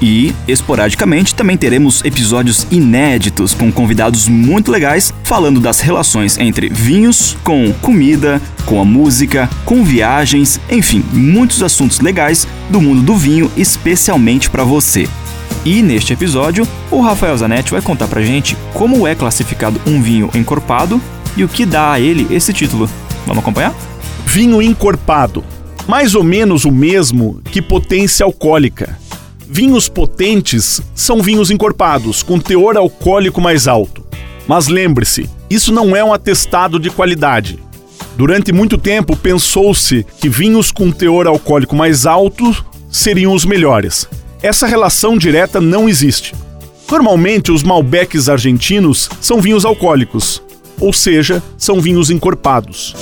E, esporadicamente, também teremos episódios inéditos com convidados muito legais falando das relações entre vinhos, com comida, com a música, com viagens, enfim, muitos assuntos legais do mundo do vinho, especialmente para você. E neste episódio, o Rafael Zanetti vai contar pra gente como é classificado um vinho encorpado e o que dá a ele esse título. Vamos acompanhar? Vinho encorpado. Mais ou menos o mesmo que potência alcoólica. Vinhos potentes são vinhos encorpados, com teor alcoólico mais alto. Mas lembre-se, isso não é um atestado de qualidade. Durante muito tempo pensou-se que vinhos com teor alcoólico mais alto seriam os melhores. Essa relação direta não existe. Normalmente, os Malbecs argentinos são vinhos alcoólicos, ou seja, são vinhos encorpados.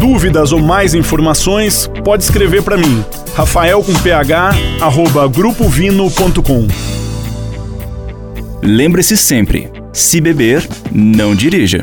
Dúvidas ou mais informações, pode escrever para mim, rafael com ph, arroba grupovino.com. Lembre-se sempre, se beber, não dirija.